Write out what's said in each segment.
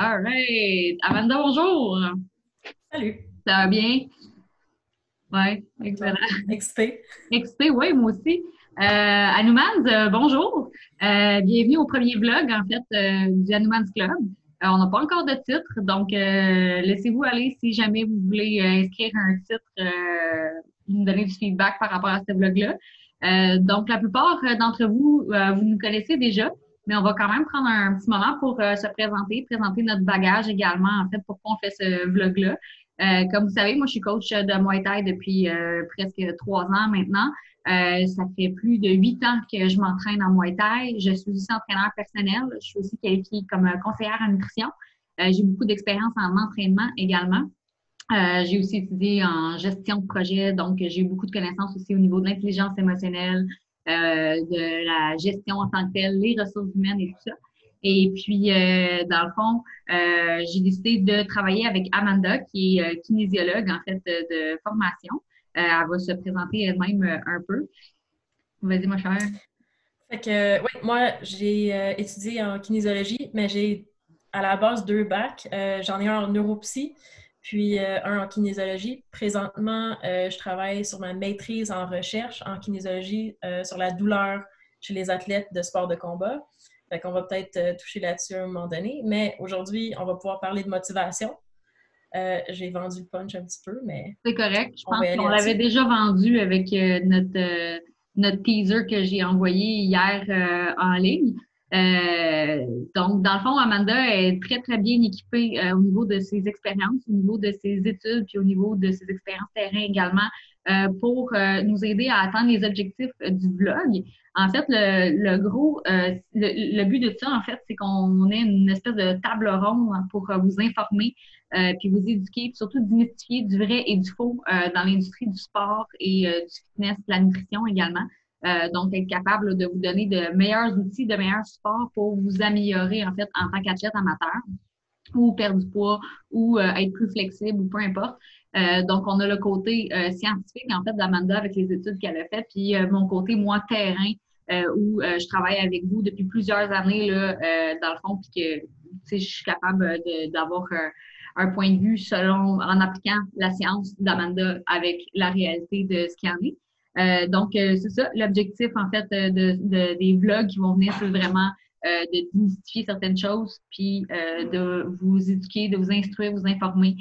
All right. Amanda, bonjour. Salut. Ça va bien? Oui, excellent. Excité. Excité, oui, moi aussi. Euh, Anoumans, euh, bonjour. Euh, bienvenue au premier vlog, en fait, euh, du Anoumans Club. On n'a pas encore de titre, donc laissez-vous aller si jamais vous voulez inscrire un titre, nous donner du feedback par rapport à ce vlog-là. donc, la plupart d'entre vous, vous nous connaissez déjà, mais on va quand même prendre un petit moment pour se présenter, présenter notre bagage également, en fait, pourquoi on fait ce vlog-là. Euh, comme vous savez, moi, je suis coach de Muay Thai depuis euh, presque trois ans maintenant. Euh, ça fait plus de huit ans que je m'entraîne en Muay Thai. Je suis aussi entraîneur personnel. Je suis aussi qualifiée comme conseillère en nutrition. j'ai beaucoup d'expérience en entraînement également. j'ai aussi étudié en gestion de projet, donc j'ai beaucoup de connaissances aussi au niveau de l'intelligence émotionnelle, de la gestion en tant que telle, les ressources humaines et tout ça. Et puis, euh, dans le fond, euh, j'ai décidé de travailler avec Amanda, qui est euh, kinésiologue, en fait, de, formation. elle va se présenter elle-même un peu. Vas-y, ma chère. Fait que, oui, moi, j'ai étudié en kinésiologie, mais j'ai à la base deux bacs. J'en ai un en neuropsy, puis un en kinésiologie. Présentement, je travaille sur ma maîtrise en recherche en kinésiologie sur la douleur chez les athlètes de sport de combat. Fait qu'on va peut-être euh, toucher là-dessus à un moment donné. Mais aujourd'hui, on va pouvoir parler de motivation. Euh, j'ai vendu le punch un petit peu, mais. C'est correct. Je pense qu'on l'avait déjà vendu avec euh, notre, notre teaser que j'ai envoyé hier en ligne. Donc, dans le fond, Amanda est très, très bien équipée au niveau de ses expériences, au niveau de ses études, puis au niveau de ses expériences terrain également, pour nous aider à atteindre les objectifs du blog. En fait, le, gros, euh, le, but de ça, en fait, c'est qu'on ait une espèce de table ronde pour euh, vous informer, euh, puis vous éduquer, puis surtout démystifier du vrai et du faux dans l'industrie du sport et du fitness, de la nutrition également. Donc, être capable de vous donner de meilleurs outils, de meilleurs supports pour vous améliorer, en fait, en tant qu'athlète amateur ou perdre du poids ou être plus flexible ou peu importe. donc, on a le côté scientifique, en fait, d'Amanda avec les études qu'elle a faites, puis mon côté, moi, terrain, euh, où euh, je travaille avec vous depuis plusieurs années, là, euh, dans le fond, puis que je suis capable d'avoir un point de vue selon, en appliquant la science d'Amanda avec la réalité de ce qu'il y en est. donc, c'est ça, l'objectif, en fait, de, des vlogs qui vont venir, c'est vraiment de démystifier certaines choses, puis de vous éduquer, de vous instruire, vous informer,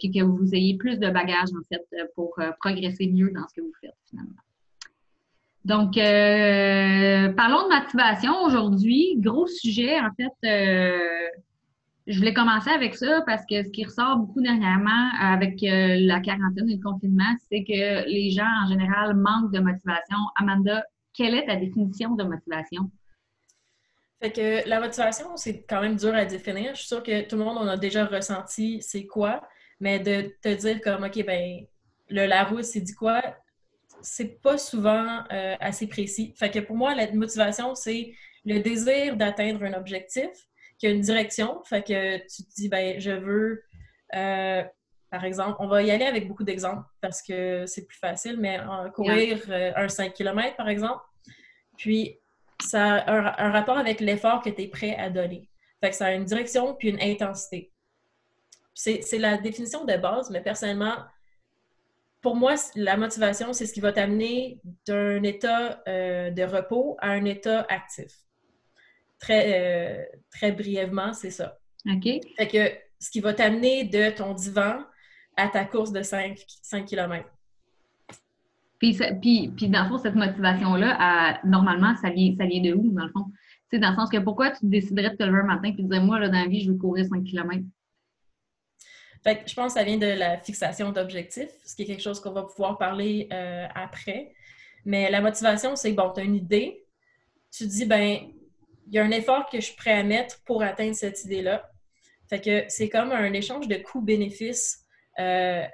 puis que vous ayez plus de bagages, en fait, pour progresser mieux dans ce que vous faites, finalement. Donc, euh, parlons de motivation aujourd'hui. Gros sujet, en fait. Je voulais commencer avec ça parce que ce qui ressort beaucoup dernièrement avec euh, la quarantaine et le confinement, c'est que les gens en général manquent de motivation. Amanda, quelle est ta définition de motivation? Fait que la motivation, c'est quand même dur à définir. Je suis sûre que tout le monde en a déjà ressenti c'est quoi, mais de te dire comme OK, ben le Larousse, c'est dit quoi? c'est pas souvent euh, assez précis. Fait que pour moi, la motivation, c'est le désir d'atteindre un objectif qui a une direction. Fait que tu te dis, ben, je veux, euh, par exemple, on va y aller avec beaucoup d'exemples parce que c'est plus facile, mais courir euh, un 5 km, par exemple. Puis, ça a un, rapport avec l'effort que tu es prêt à donner. Fait que ça a une direction puis une intensité. C'est la définition de base, mais personnellement, pour moi, la motivation, c'est ce qui va t'amener d'un état euh, de repos à un état actif. Très, euh, très brièvement, c'est ça. OK. Fait que ce qui va t'amener de ton divan à ta course de 5, 5 km. Puis, puis, puis, dans le fond, cette motivation-là, normalement, ça vient, ça vient de où, dans le fond? Tu sais, dans le sens que pourquoi tu déciderais de te lever un matin et de dire, moi, là, dans la vie, je veux courir 5 km? je pense que ça vient de la fixation d'objectifs, ce qui est quelque chose qu'on va pouvoir parler euh, après. Mais la motivation, c'est bon, tu as une idée, tu dis, ben, il y a un effort que je suis prêt à mettre pour atteindre cette idée-là. Fait que c'est comme un échange de coûts-bénéfices. Euh,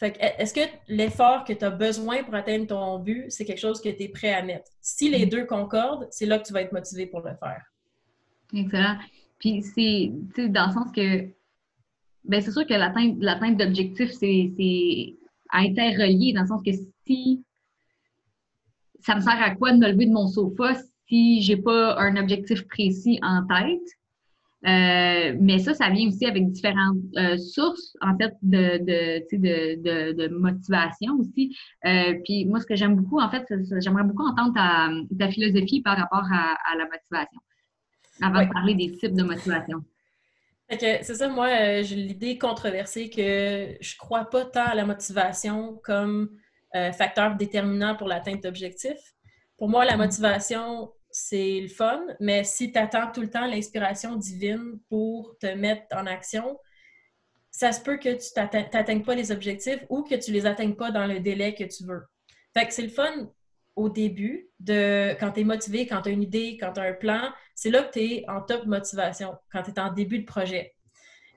est-ce que l'effort que tu as besoin pour atteindre ton but, c'est quelque chose que tu es prêt à mettre? Si les mm. deux concordent, c'est là que tu vas être motivé pour le faire. Excellent. Puis c'est dans le sens que ben c'est sûr que l'atteinte d'objectifs, c'est interrelié, dans le sens que si ça me sert à quoi de me lever de mon sofa si j'ai pas un objectif précis en tête? Euh, mais ça, ça vient aussi avec différentes euh, sources, en fait, de, de, de, de, motivation aussi. Euh, puis moi, ce que j'aime beaucoup, en fait, j'aimerais beaucoup entendre ta, ta, philosophie par rapport à, à la motivation, avant de parler des types de motivation. c'est ça, moi, j'ai l'idée controversée que je crois pas tant à la motivation comme facteur déterminant pour l'atteinte d'objectifs. Pour moi, la mm-hmm. motivation, c'est le fun, mais si tu attends tout le temps l'inspiration divine pour te mettre en action, ça se peut que tu n'atteignes pas les objectifs ou que tu les atteignes pas dans le délai que tu veux. Fait que c'est le fun au début, de quand tu es motivé, quand tu as une idée, quand tu as un plan, c'est là que tu es en top motivation, quand tu es en début de projet.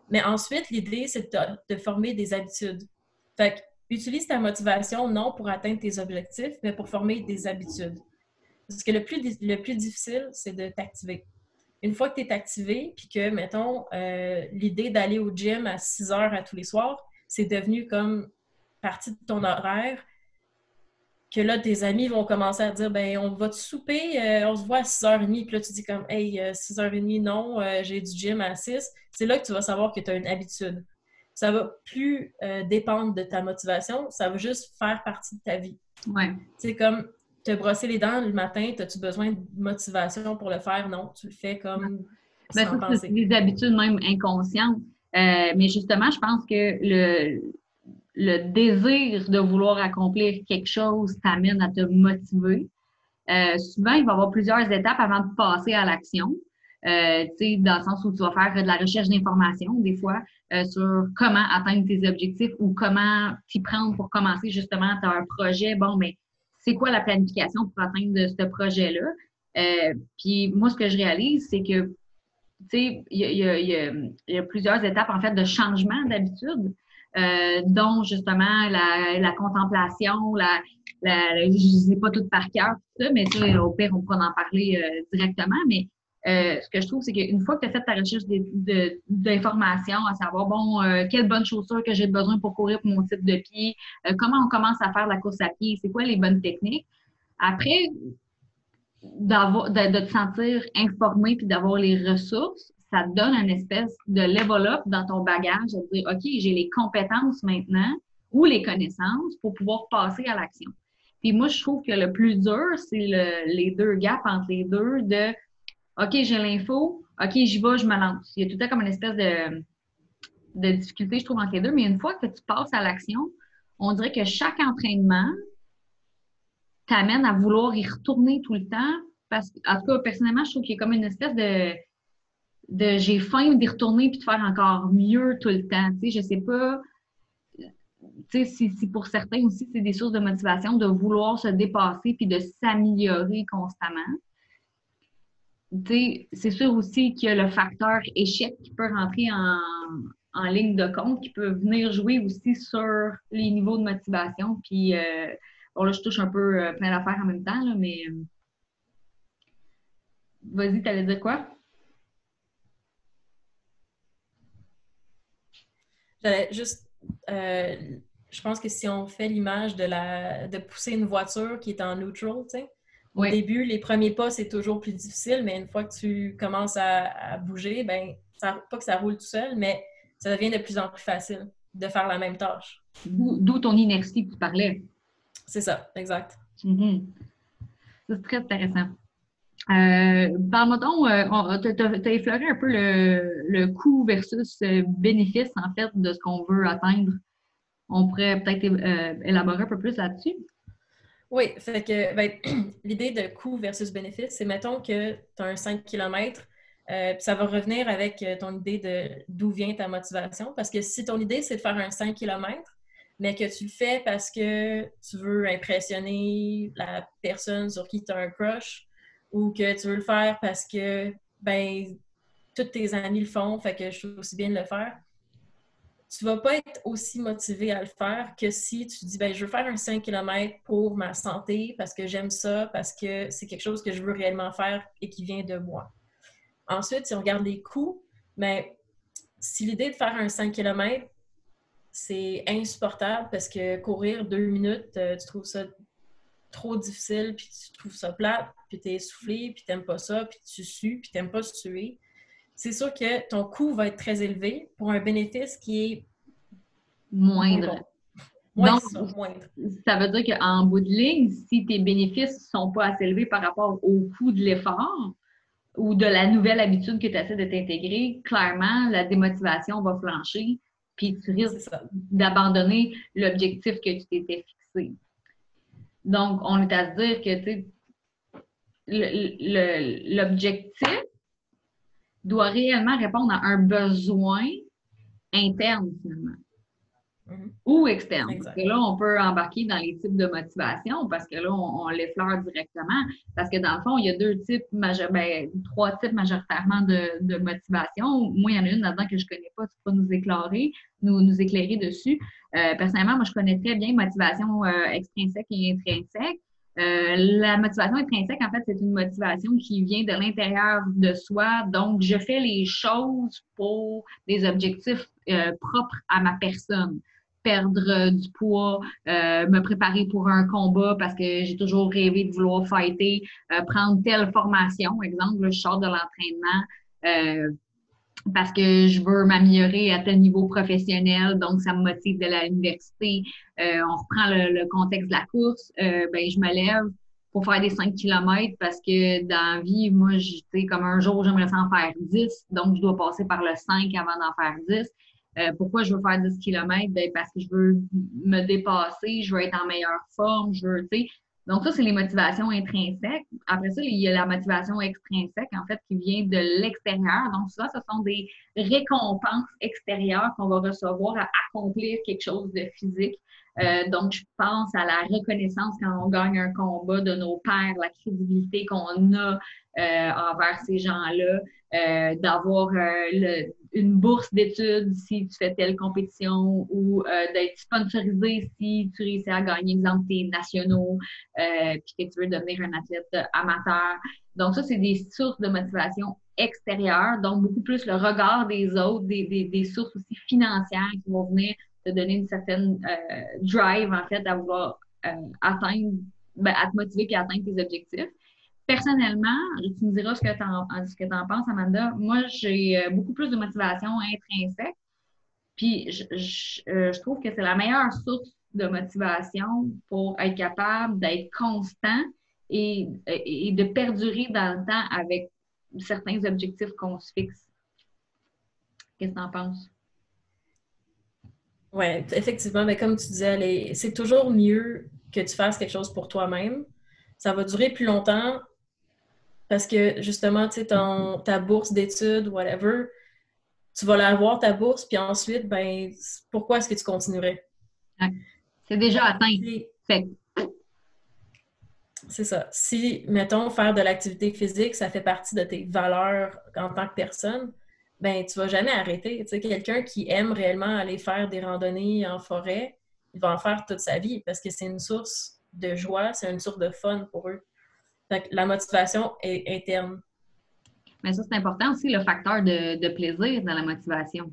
Mais ensuite, l'idée, c'est de, de, former des habitudes. Fait que, utilise ta motivation non pour atteindre tes objectifs, mais pour former des habitudes. Parce que le plus, le plus difficile, c'est de t'activer. Une fois que tu es activé, puis que, mettons, euh, l'idée d'aller au gym à 6 heures à tous les soirs, c'est devenu comme partie de ton horaire, que là, tes amis vont commencer à dire ben on va te souper, euh, on se voit à 6h30, puis là, tu dis comme Hey, 6h30, euh, non, j'ai du gym à 6. C'est là que tu vas savoir que tu as une habitude. Ça va plus dépendre de ta motivation, ça va juste faire partie de ta vie. Ouais. C'est comme te brosser les dents le matin, as-tu besoin de motivation pour le faire? Non, tu le fais comme ben, ça, c'est des habitudes même inconscientes. Euh, mais justement, je pense que le, le désir de vouloir accomplir quelque chose t'amène à te motiver. Euh, souvent, il va y avoir plusieurs étapes avant de passer à l'action. Euh, dans le sens où tu vas faire de la recherche d'informations, des fois, euh, sur comment atteindre tes objectifs ou comment t'y prendre pour commencer justement, un projet, bon, mais c'est quoi la planification pour atteindre ce projet-là? Euh, puis moi, ce que je réalise, c'est que, tu sais, il y, a, plusieurs étapes, en fait, de changement d'habitude, euh, dont justement la, contemplation, la, je ne sais pas tout par cœur, tout ça, mais ça, au pire, on pourra en parler euh, directement, mais euh, ce que je trouve, c'est qu'une fois que tu as fait ta recherche d'informations, à savoir, bon, euh, quelles bonnes chaussures que j'ai besoin pour courir pour mon type de pied, euh, comment on commence à faire la course à pied, c'est quoi les bonnes techniques? Après, de, de, te sentir informé puis d'avoir les ressources, ça te donne une espèce de level up dans ton bagage, de dire, OK, j'ai les compétences maintenant ou les connaissances pour pouvoir passer à l'action. Puis moi, je trouve que le plus dur, c'est les deux gaps entre les deux de OK, j'ai l'info, OK, j'y vais, je me lance. Il y a tout le temps comme une espèce de, difficulté, je trouve, entre les deux. Mais une fois que tu passes à l'action, on dirait que chaque entraînement t'amène à vouloir y retourner tout le temps. Parce que, en tout cas, personnellement, je trouve qu'il y a comme une espèce de, de j'ai faim d'y retourner puis de faire encore mieux tout le temps. Tu sais, je sais pas tu sais, si, si, pour certains aussi, c'est des sources de motivation de vouloir se dépasser puis de s'améliorer constamment c'est sûr aussi qu'il y a le facteur échec qui peut rentrer en, ligne de compte, qui peut venir jouer aussi sur les niveaux de motivation. Puis, euh, bon, là, je touche un peu euh, plein d'affaires en même temps, là, mais euh, vas-y, t'allais dire quoi? J'allais juste. je pense que si on fait l'image de la de pousser une voiture qui est en neutral, tu sais, au début, les premiers pas, c'est toujours plus difficile, mais une fois que tu commences à, bouger, ben, ça, pas que ça roule tout seul, mais ça devient de plus en plus facile de faire la même tâche. D'où ton inertie que tu parlais. C'est ça, exact. Mm-hmm. C'est très intéressant. Euh, Parle-moi donc, tu as, effleuré un peu le, le coût versus euh, bénéfice, en fait, de ce qu'on veut atteindre. On pourrait peut-être euh, élaborer un peu plus là-dessus. Oui, fait que ben, l'idée de coût versus bénéfice, c'est mettons que tu as un 5 km, euh, ça va revenir avec euh, ton idée de d'où vient ta motivation. Parce que si ton idée, c'est de faire un 5 km, mais que tu le fais parce que tu veux impressionner la personne sur qui tu as un crush, ou que tu veux le faire parce que ben tous tes amis le font, fait que je trouve aussi bien de le faire tu vas pas être aussi motivé à le faire que si tu dis ben je veux faire un 5 km pour ma santé parce que j'aime ça, parce que c'est quelque chose que je veux réellement faire et qui vient de moi. Ensuite, si on regarde les coûts, mais ben, si l'idée de faire un 5 km, c'est insupportable parce que courir deux minutes, euh, tu trouves ça trop difficile, puis tu trouves ça plate, puis tu es essoufflé, puis tu n'aimes pas ça, puis tu sues, puis tu n'aimes pas suer c'est sûr que ton coût va être très élevé pour un bénéfice qui est moindre. Donc, ça veut dire qu'en bout de ligne, si tes bénéfices ne sont pas assez élevés par rapport au coût de l'effort ou de la nouvelle habitude que tu essaies de t'intégrer, clairement, la démotivation va flancher, puis tu risques d'abandonner l'objectif que tu t'étais fixé. Donc, on est à se dire que l'objectif doit réellement répondre à un besoin interne, finalement. Mhm. Ou externe. Parce que là, on peut embarquer dans les types de motivation parce que là, on, l'effleure directement. Parce que dans le fond, il y a deux types, ben, trois types majoritairement de, motivation. Moi, il y en a une là-dedans que je ne connais pas, tu peux nous éclairer, nous, nous éclairer dessus. Euh, personnellement, moi, je connais très bien motivation euh, extrinsèque et intrinsèque. Euh, la motivation intrinsèque, en fait, c'est une motivation qui vient de l'intérieur de soi. Donc, je fais les choses pour des objectifs propres à ma personne perdre du poids, euh, me préparer pour un combat parce que j'ai toujours rêvé de vouloir fighter, euh, prendre telle formation, exemple, je sors de l'entraînement euh, parce que je veux m'améliorer à tel niveau professionnel, donc ça me motive de l'université. On reprend le, contexte de la course, ben je me lève pour faire des 5 km parce que dans la vie, moi, sais, comme un jour, j'aimerais en faire 10, donc je dois passer par le 5 avant d'en faire 10. Euh, pourquoi je veux faire 10 km? Ben, parce que je veux me dépasser, je veux être en meilleure forme, je veux, tu sais. Donc, ça, c'est les motivations intrinsèques. Après ça, il y a la motivation extrinsèque, en fait, qui vient de l'extérieur. Donc, ça, ce sont des récompenses extérieures qu'on va recevoir à accomplir quelque chose de physique. Euh, donc, je pense à la reconnaissance quand on gagne un combat de nos pères, la crédibilité qu'on a envers ces gens-là, euh, d'avoir une bourse d'études si tu fais telle compétition ou d'être sponsorisé si tu réussis à gagner, exemple, tes nationaux, puis que tu veux devenir un athlète amateur. Donc, ça, c'est des sources de motivation extérieures, donc beaucoup plus le regard des autres, des, des, des sources aussi financières qui vont venir te donner une certaine euh, drive, en fait, à vouloir euh, atteindre, ben, à te motiver et atteindre tes objectifs. Personnellement, tu me diras ce que tu en, en, penses, Amanda. Moi, j'ai euh, beaucoup plus de motivation intrinsèque. Puis, je, je, trouve que c'est la meilleure source de motivation pour être capable d'être constant et, et, de perdurer dans le temps avec certains objectifs qu'on se fixe. Qu'est-ce que tu en penses? Oui, effectivement, mais comme tu disais, c'est toujours mieux que tu fasses quelque chose pour toi-même. Ça va durer plus longtemps parce que justement, tu sais, ta bourse d'études, whatever, tu vas l'avoir, ta bourse, puis ensuite, ben, pourquoi est-ce que tu continuerais? C'est déjà atteint. C'est ça. Si, mettons, faire de l'activité physique, ça fait partie de tes valeurs en tant que personne, ben tu vas jamais arrêter. Tu sais, quelqu'un qui aime réellement aller faire des randonnées en forêt, il va en faire toute sa vie parce que c'est une source de joie, c'est une source de fun pour eux. La motivation est interne. Mais ça, c'est important aussi, le facteur de, plaisir dans la motivation.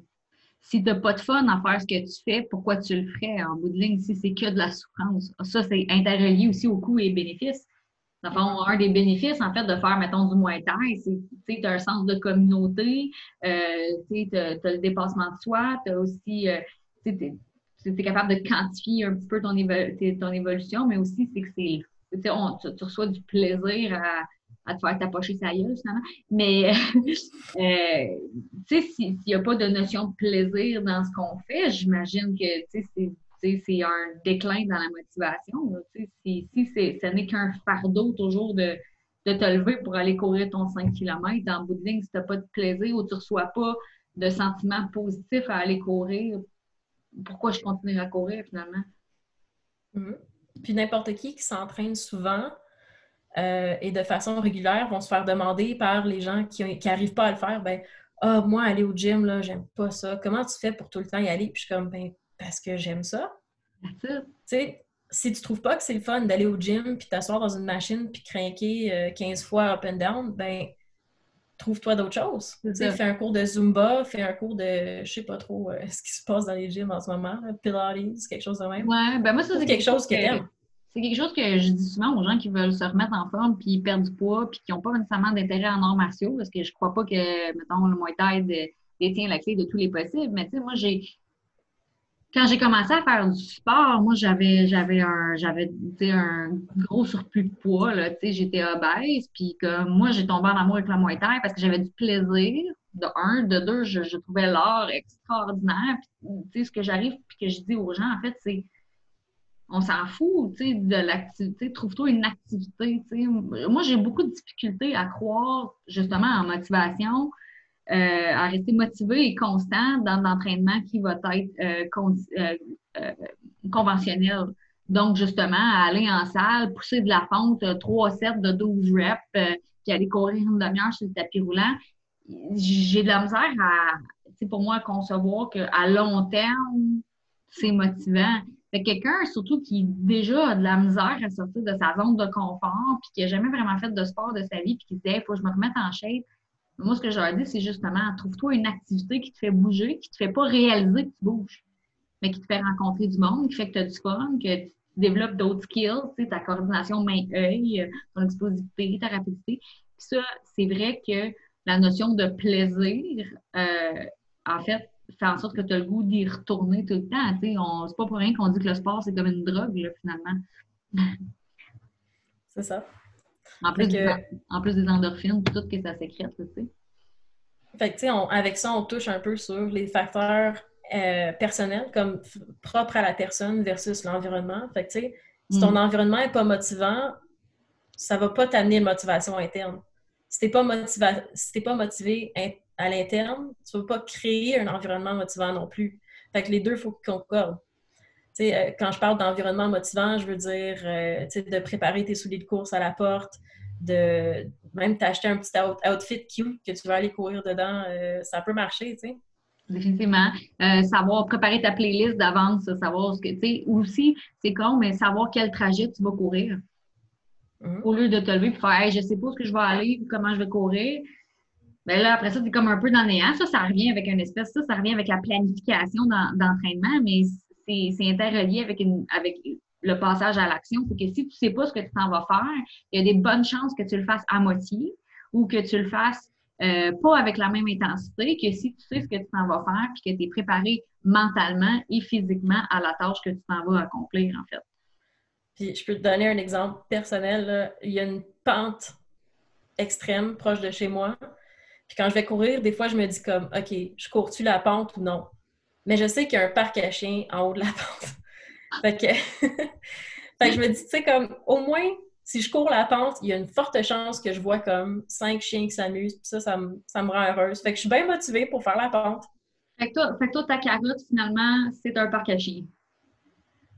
Si tu n'as pas de fun à faire ce que tu fais, pourquoi tu le ferais? En bout de ligne si c'est que de la souffrance? Ça, c'est interrelié aussi aux coûts et bénéfices un des bénéfices, en fait, de faire, mettons, du Muay Thai, c'est que tu as un sens de communauté, euh, tu as, le dépassement de soi, tu as aussi, euh, tu es, capable de quantifier un petit peu ton, ton évolution, mais aussi, c'est que c'est, tu, reçois du plaisir à, te faire tapocher sa gueule, finalement. Mais, euh, tu sais, s'il n'y a pas de notion de plaisir dans ce qu'on fait, j'imagine que, tu sais, c'est un déclin dans la motivation. Si, si ce n'est qu'un fardeau toujours de, de, te lever pour aller courir ton 5 km, en bout de ligne, si tu n'as pas de plaisir ou tu ne reçois pas de sentiments positifs à aller courir, pourquoi je continue à courir finalement? Mm-hmm. Puis n'importe qui qui s'entraîne souvent euh, et de façon régulière vont se faire demander par les gens qui n'arrivent pas à le faire, ben ah, moi, aller au gym, là, j'aime pas ça. Comment tu fais pour tout le temps y aller? Puis je suis comme, ben, parce que j'aime ça. Tu sais, si tu trouves pas que c'est le fun d'aller au gym puis t'asseoir dans une machine puis craquer 15 euh, fois up and down, ben trouve-toi d'autres choses. Fais un cours de Zumba, fais un cours de, je sais pas trop euh, ce qui se passe dans les gyms en ce moment, Pilates, quelque chose de même. Ouais, ben moi, ça, c'est quelque chose que t'aimes c'est quelque chose que je dis souvent aux gens qui veulent se remettre en forme puis perdre du poids puis qui n'ont pas nécessairement d'intérêt en arts martiaux parce que je crois pas que, mettons, le Muay Thai détient la clé de tous les possibles. Mais tu sais, moi, j'ai. Quand j'ai commencé à faire du sport, moi, j'avais j'avais un j'avais un gros surplus de poids. Là, j'étais obèse. Puis comme moi, j'ai tombé en amour avec le Muay Thai parce que j'avais du plaisir. De un, de deux, je, je trouvais l'art extraordinaire. Puis, ce que j'arrive puis que je dis aux gens, en fait, c'est on s'en fout, tu sais, de l'activité. Trouve-toi une activité, tu sais. Moi, j'ai beaucoup de difficultés à croire, justement, en motivation, euh, à rester motivé et constant dans l'entraînement qui va être euh, euh, conventionnel. Donc, justement, aller en salle, pousser de la fonte, 3 sets de 12 reps, puis aller courir une demi-heure sur le tapis roulant. J'ai de la misère à, pour moi, à concevoir qu'à long terme, c'est motivant quelqu'un, surtout qui déjà a de la misère à sortir de sa zone de confort, puis qui n'a jamais vraiment fait de sport de sa vie, puis qui se dit, il faut que je me remette en shape. Moi, ce que je leur dis, c'est justement, trouve-toi une activité qui te fait bouger, qui te fait pas réaliser que tu bouges, mais qui te fait rencontrer du monde, qui fait que tu as du fun, que tu développes d'autres skills, ta coordination main-œil, ton explosivité, ta rapidité. Puis ça, c'est vrai que la notion de plaisir, euh, en fait, fait en sorte que tu as le goût d'y retourner tout le temps. C'est pas pour rien qu'on dit que le sport, c'est comme une drogue, finalement. C'est ça. En plus, des, en plus des endorphines, tout ce que ça sécrète, tu sais. Fait que, tu sais, avec ça, on touche un peu sur les facteurs euh, personnels, comme propres à la personne versus l'environnement. Fait que, tu sais, si ton mm. environnement n'est pas motivant, ça va pas t'amener une motivation interne. Si t'es pas, si pas motivé à l'interne, tu ne vas pas créer un environnement motivant non plus. Fait que les deux, il faut qu'ils concordent. Euh, quand je parle d'environnement motivant, je veux dire euh, de préparer tes souliers de course à la porte, de même t'acheter un petit outfit cute que tu vas aller courir dedans, euh, ça peut marcher, tu sais. Définitivement. savoir préparer ta playlist d'avance, savoir ce que, tu sais, aussi, c'est con, mais savoir quel trajet tu vas courir. Mm-hmm. Au lieu de te lever et faire, hey, je sais pas où que je vais aller, comment je vais courir, ben là, après ça, c'est comme un peu dans néant. Ça, ça revient avec une espèce, ça, ça revient avec la planification d'entraînement, mais c'est interrelié avec, le passage à l'action. C'est que si tu sais pas ce que tu t'en vas faire, il y a des bonnes chances que tu le fasses à moitié ou que tu le fasses euh, pas avec la même intensité que si tu sais ce que tu t'en vas faire puis que tu es préparé mentalement et physiquement à la tâche que tu t'en vas accomplir, en fait. Puis je peux te donner un exemple personnel. Il y a une pente extrême proche de chez moi. Puis quand je vais courir, des fois, je me dis comme, OK, je cours-tu la pente ou non? Mais je sais qu'il y a un parc à chiens en haut de la pente. fait, que... fait que je me dis, tu sais, comme, au moins, si je cours la pente, il y a une forte chance que je vois comme cinq chiens qui s'amusent. Puis ça, ça me, ça me rend heureuse. Fait que je suis bien motivée pour faire la pente. Fait que toi, fait que toi ta carotte, finalement, c'est un parc à chiens.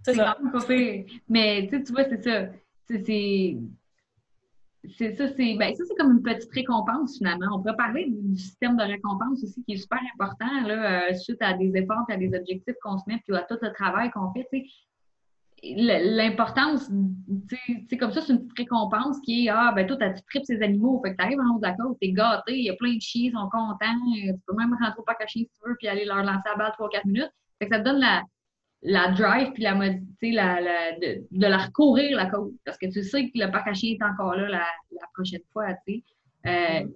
C'est ça. Mais tu vois, c'est ça. C'est c'est ça, c'est ben, ça, c'est comme une petite récompense finalement. On pourrait parler du système de récompense aussi qui est super important là, euh, suite à des efforts, à des objectifs qu'on se met, puis à tout le travail qu'on fait. L'importance, c'est comme ça, c'est une petite récompense qui est Ah, ben toi, tu tripes ces animaux, fait que tu arrives en haut la côte, t'es gâté, il y a plein de chiens, ils sont contents, tu peux même rentrer au parc si tu veux, puis aller leur lancer la balle 3-4 minutes. Fait que ça te donne la, la drive puis la, la, la de, de, la recourir la côte. Parce que tu sais que le parc à est encore là la, la prochaine fois, tu sais. Euh,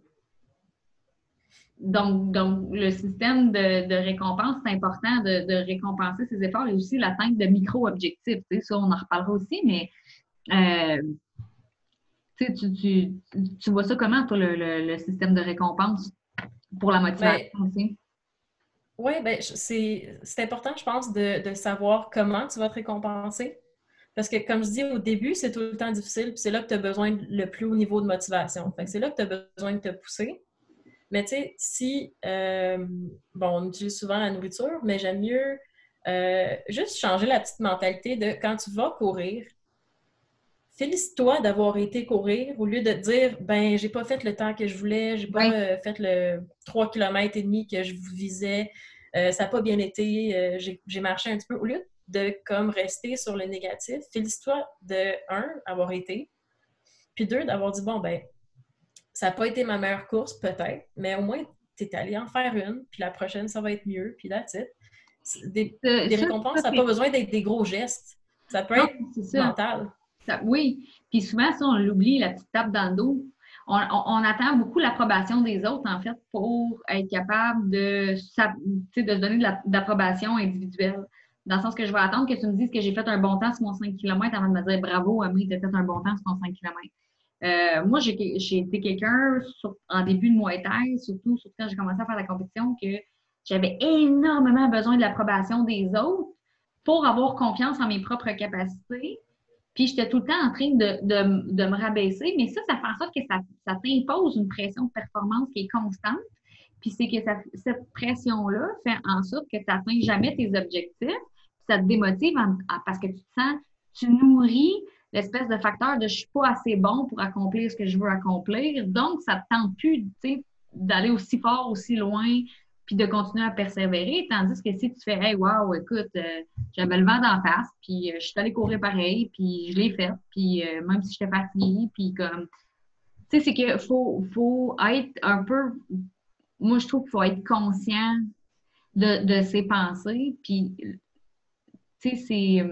donc, donc, le système de, de récompense, c'est important de, de, récompenser ses efforts et aussi l'atteinte de micro-objectifs. Tu sais, ça, on en reparlera aussi, mais euh, tu, tu, tu, vois ça comment, toi, le, le, système de récompense pour la motivation ben, aussi? Oui, ben, c'est important, je pense, de, savoir comment tu vas te récompenser. Parce que, comme je dis au début, c'est tout le temps difficile, puis c'est là que tu as besoin de le plus haut niveau de motivation. c'est là que tu as besoin de te pousser. Mais tu sais, si, euh, bon, on utilise souvent la nourriture, mais j'aime mieux euh, juste changer la petite mentalité de quand tu vas courir, félicite-toi d'avoir été courir au lieu de te dire ben j'ai pas fait le temps que je voulais, j'ai pas euh, fait le 3 km et demi que je visais, euh, ça n'a pas bien été, euh, j'ai marché un petit peu. Au lieu de comme rester sur le négatif, félicite-toi de un, avoir été, puis deux, d'avoir dit bon ben ça n'a pas été ma meilleure course, peut-être, mais au moins tu es allé en faire une, puis la prochaine, ça va être mieux, puis là, tu Des, des récompenses, ça n'a pas besoin d'être des gros gestes. Ça peut être mental. oui. Puis souvent, ça, on l'oublie, la petite tape dans le dos. On, attend beaucoup l'approbation des autres, en fait, pour être capable de, de se donner de l'approbation individuelle. Dans le sens que je vais attendre que tu me dises que j'ai fait un bon temps sur mon 5 km avant de me dire bravo, Amélie, tu as fait un bon temps sur ton 5 km. Euh, moi, j'ai été quelqu'un en début de Muay Thai, surtout, surtout quand j'ai commencé à faire la compétition, que j'avais énormément besoin de l'approbation des autres pour avoir confiance en mes propres capacités. Puis j'étais tout le temps en train de, de, me rabaisser, mais ça, ça fait en sorte que ça, ça t'impose une pression de performance qui est constante. Puis c'est que cette pression-là fait en sorte que tu n'atteins jamais tes objectifs. Ça te démotive parce que tu te sens, tu nourris l'espèce de facteur de je suis pas assez bon pour accomplir ce que je veux accomplir. Donc, ça te tente plus d'aller aussi fort, aussi loin, de continuer à persévérer. Tandis que si tu fais Hey, wow, écoute, euh, j'avais le vent d'en face, puis euh, je suis allée courir pareil, puis je l'ai fait, puis euh, même si j'étais fatiguée, puis comme. Tu sais, c'est qu'il faut, faut être un peu. Moi, je trouve qu'il faut être conscient de, de ses pensées, puis. Tu sais, c'est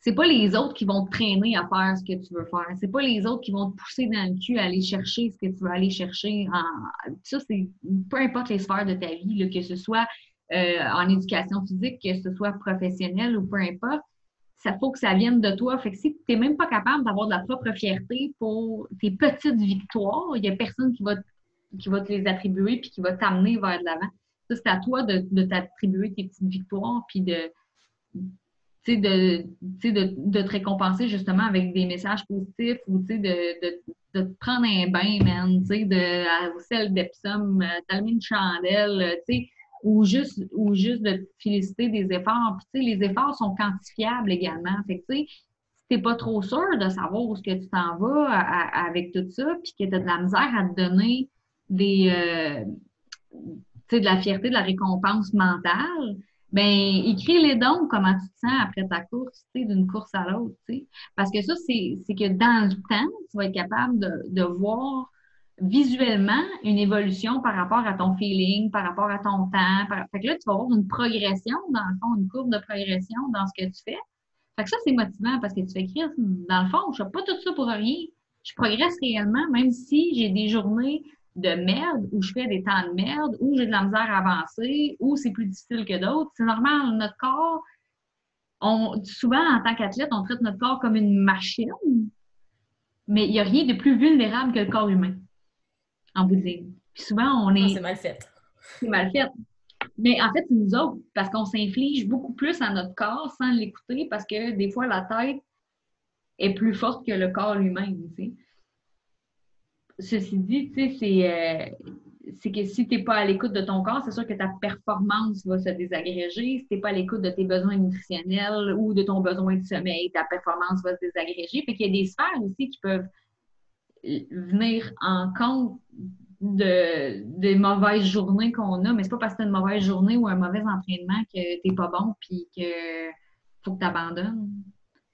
c'est pas les autres qui vont te traîner à faire ce que tu veux faire. C'est pas les autres qui vont te pousser dans le cul à aller chercher ce que tu veux aller chercher. Ça, c'est peu importe les sphères de ta vie, que ce soit euh, en éducation physique, que ce soit professionnel ou peu importe. Ça faut que ça vienne de toi. Fait que si tu n'es même pas capable d'avoir de la propre fierté pour tes petites victoires, il n'y a personne qui va, qui va te les attribuer puis qui va t'amener vers de l'avant. Ça, c'est à toi de, de t'attribuer tes petites victoires puis de de, de, de, te récompenser justement avec des messages positifs ou de, de, de te prendre un bain, man, de, sel d'Epsom, euh, t'allumer une chandelle, euh, ou juste, ou juste de te féliciter des efforts. Les efforts sont quantifiables également. Fait que, tu sais, t'es pas trop sûr de savoir où ce que tu t'en vas avec tout ça, puis que tu as de la misère à te donner des, euh, de la fierté, de la récompense mentale, ben écris-les donc comment tu te sens après ta course, d'une course à l'autre. Parce que ça, c'est que dans le temps, tu vas être capable de, de, voir visuellement une évolution par rapport à ton feeling, par rapport à ton temps. Fait que là, tu vas avoir une progression, dans le fond, une courbe de progression dans ce que tu fais. Fait que ça, c'est motivant parce que tu fais écrire, dans le fond, je fais pas tout ça pour rien. Je progresse réellement, même si j'ai des journées de merde, où je fais des temps de merde, où j'ai de la misère à avancer, où c'est plus difficile que d'autres. C'est normal, notre corps, on, souvent en tant qu'athlète, on traite notre corps comme une machine, mais il n'y a rien de plus vulnérable que le corps humain, en bout de ligne. Puis souvent, on est. c'est mal fait. C'est mal fait. Mais en fait, c'est nous autres, parce qu'on s'inflige beaucoup plus à notre corps sans l'écouter, parce que des fois, la tête est plus forte que le corps lui-même. Tu sais ceci dit, tu sais, euh, c'est que si tu n'es pas à l'écoute de ton corps, c'est sûr que ta performance va se désagréger. Si tu n'es pas à l'écoute de tes besoins nutritionnels ou de ton besoin de sommeil, ta performance va se désagréger. Fait qu'il y a des sphères aussi qui peuvent venir en compte de, des mauvaises journées qu'on a, mais c'est pas parce que tu as une mauvaise journée ou un mauvais entraînement que tu n'es pas bon puis que faut que tu abandonnes.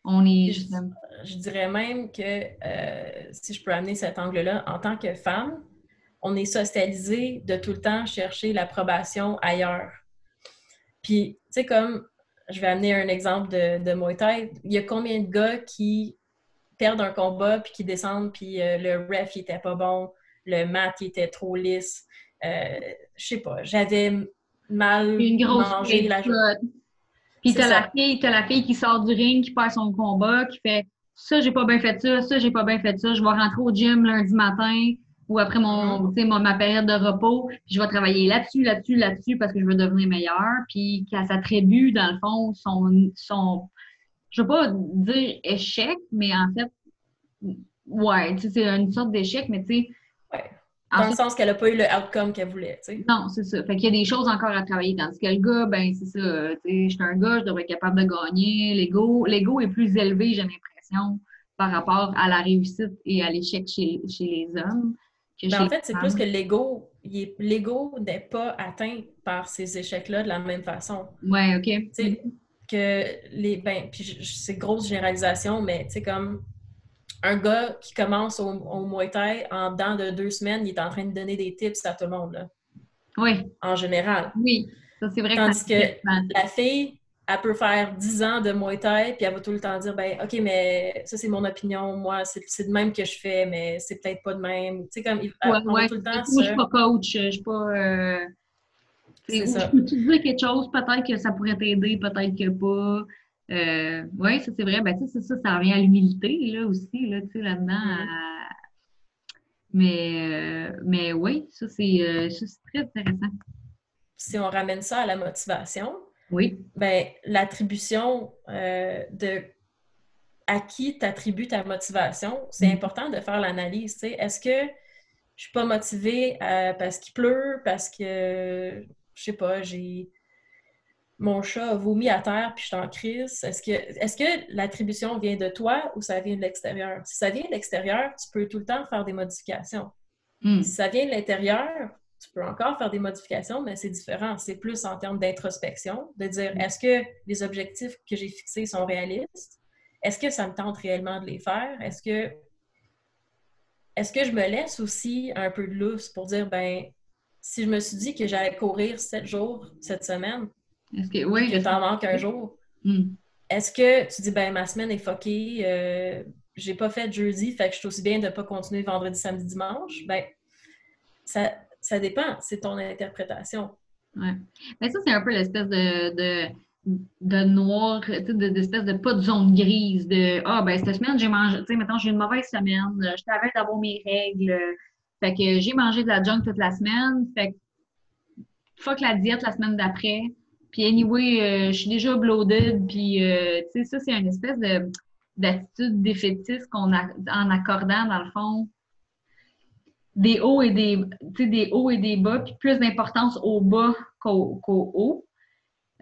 On est Je dirais même que, euh, si je peux amener cet angle-là, en tant que femme, on est socialisé de tout le temps chercher l'approbation ailleurs. Puis, tu sais, comme je vais amener un exemple de, de Muay Thai, il y a combien de gars qui perdent un combat puis qui descendent puis euh, le ref il était pas bon, le mat il était trop lisse. Euh, je sais pas, j'avais mal Une grosse mangé la journée. Puis t'as la fille, t'as la fille qui sort du ring, qui perd son combat, qui fait ça, j'ai pas bien fait ça, ça, j'ai pas bien fait ça, je vais rentrer au gym lundi matin ou après mon, mm-hmm. ma période de repos, je vais travailler là-dessus, là-dessus, là-dessus parce que je veux devenir meilleur. Puis qu'elle s'attribue, dans le fond, son, son, je veux pas dire échec, mais en fait, ouais, c'est une sorte d'échec, mais tu sais, dans le sens qu'elle n'a pas eu le outcome qu'elle voulait. Non, c'est ça. Fait qu'il y a des choses encore à travailler. Tandis que le gars, ben c'est ça. Je suis un gars, je devrais être capable de gagner. L'ego, l'ego est plus élevé, j'ai l'impression, par rapport à la réussite et à l'échec chez, les hommes. Ben, en fait, c'est plus que l'ego, l'ego n'est pas atteint par ces échecs-là de la même façon. Ouais, OK. Tu sais, que les. Ben, puis c'est grosse généralisation, mais tu sais, comme un gars qui commence au, au Muay Thai, en dedans de deux semaines, il est en train de donner des tips à tout le monde. Oui. En général. Oui, ça c'est vrai. Tandis que, la fille, elle peut faire 10 ans de Muay Thai, puis elle va tout le temps dire ben OK, mais ça, c'est mon opinion. Moi, c'est de même que je fais, mais c'est peut-être pas de même. Tu sais, comme il ouais, tout le temps. Moi, je suis pas coach, je suis pas. Euh... C'est ça. Je peux te dire quelque chose, peut-être que ça pourrait t'aider, peut-être que pas. Euh, oui, ça c'est vrai. Ben, ça, ça, ça revient à l'humilité là, aussi, là, tu sais, là-dedans. Mm-hmm. Mais, euh, mais oui, ça c'est euh, très intéressant. Si on ramène ça à la motivation, oui. Ben, l'attribution euh, de à qui tu attribues ta motivation, c'est mm. important de faire l'analyse. Est-ce que je suis pas motivée euh, parce qu'il pleut, parce que, je sais pas, j'ai mon chat a vomi à terre puis je suis en crise. Est-ce que, est que l'attribution vient de toi ou ça vient de l'extérieur? Si ça vient de l'extérieur, tu peux tout le temps faire des modifications. Mm. Si ça vient de l'intérieur, tu peux encore faire des modifications, mais c'est différent. C'est plus en termes d'introspection, de dire mm. est-ce que les objectifs que j'ai fixés sont réalistes? Est-ce que ça me tente réellement de les faire? Est-ce que est-ce que je me laisse aussi un peu de lousse pour dire ben si je me suis dit que j'allais courir sept jours cette semaine, est-ce que oui, que t'en manques un jour, mm. est-ce que tu dis ben ma semaine est fuckée, euh, j'ai pas fait jeudi, fait que je suis aussi bien de pas continuer vendredi, samedi, dimanche? Ben ça, ça dépend, c'est ton interprétation. Oui. Mais ça, c'est un peu l'espèce de, de, de noir, d'espèce de, pas de zone grise, de Ah, ben cette semaine, j'ai mangé, tu sais, maintenant j'ai une mauvaise semaine, je t'avais d'avoir mes règles, fait que j'ai mangé de la junk toute la semaine, fait que fuck la diète la semaine d'après. Puis anyway, euh, je suis déjà bloated, puis euh, tu sais, ça, c'est une espèce de d'attitude défaitiste qu'on a en accordant, dans le fond, des hauts et des, des hauts et des bas, puis plus d'importance au bas qu'au haut.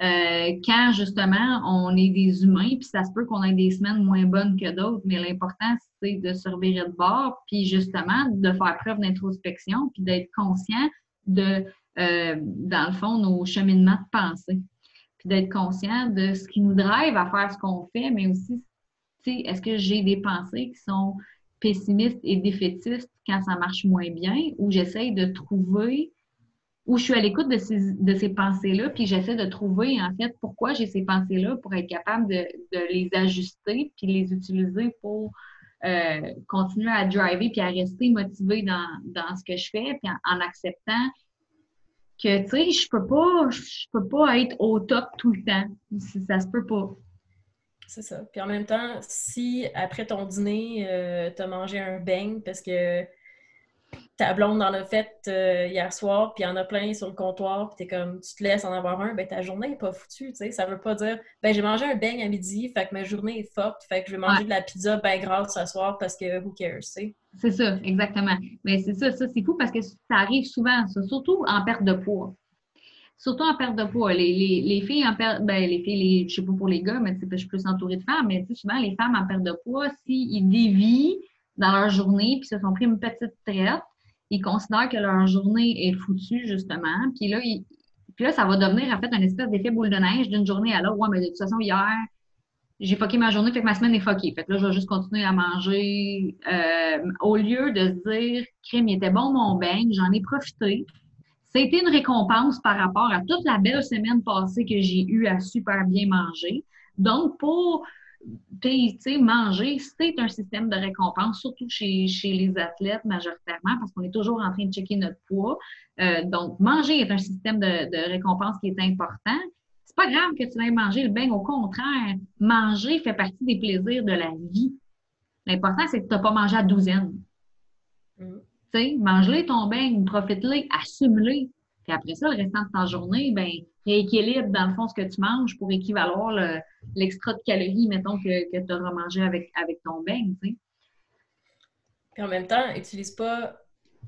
Euh, quand justement on est des humains, puis ça se peut qu'on ait des semaines moins bonnes que d'autres, mais l'important c'est de se revirer de bord, puis justement de faire preuve d'introspection, puis d'être conscient de, euh, dans le fond, nos cheminements de pensée, puis d'être conscient de ce qui nous drive à faire ce qu'on fait, mais aussi, est-ce que j'ai des pensées qui sont pessimiste et défaitiste quand ça marche moins bien, ou j'essaye de trouver, où je suis à l'écoute de ces, de ces pensées-là, puis j'essaie de trouver en fait pourquoi j'ai ces pensées-là pour être capable de, les ajuster, puis les utiliser pour euh, continuer à driver, puis à rester motivé dans, ce que je fais, puis en, acceptant que, tu sais, je peux pas, je peux pas être au top tout le temps. Ça se peut pas. C'est ça. Puis en même temps, si après ton dîner, euh, tu as mangé un beigne parce que ta blonde en a fait euh, hier soir, puis il y en a plein sur le comptoir, puis t'es comme, tu te laisses en avoir un, ben ta journée n'est pas foutue, tu sais. Ça veut pas dire, ben j'ai mangé un beigne à midi, fait que ma journée est forte, fait que je vais manger de la pizza ben grasse ce soir parce que who cares, tu sais. C'est ça, exactement. Mais c'est ça, ça c'est fou parce que ça arrive souvent, ça, surtout en perte de poids surtout en perte de poids. Les, les, les filles en perte, ben, les filles, les, je sais pas pour les gars, mais je suis plus entourée de femmes, mais souvent, les femmes en perte de poids, s'ils dévient dans leur journée puis se sont pris une petite traite, ils considèrent que leur journée est foutue, justement. Puis là, puis là, ça va devenir en fait un espèce d'effet boule de neige d'une journée à l'autre. Ouais, mais de toute façon, hier, j'ai fucké ma journée, fait que ma semaine est fuckée. Fait que là, je vais juste continuer à manger. Euh, au lieu de se dire, crème, il était bon mon bain, j'en ai profité. C'était une récompense par rapport à toute la belle semaine passée que j'ai eue à super bien manger. Donc, pour manger, c'est un système de récompense, surtout chez, chez les athlètes majoritairement, parce qu'on est toujours en train de checker notre poids. Euh, donc, manger est un système de, de récompense qui est important. C'est pas grave que tu ailles manger le bain, au contraire, manger fait partie des plaisirs de la vie. L'important, c'est que tu n'as pas mangé à douzaine. Mm sais, mange-les ton bain, profite-les, assume-les. Puis après ça, le restant de ta journée, ben, rééquilibre dans le fond ce que tu manges pour équivaloir l'extra de calories, mettons, que, que tu auras mangé avec, avec ton bain, tu sais. Puis en même temps, utilise pas,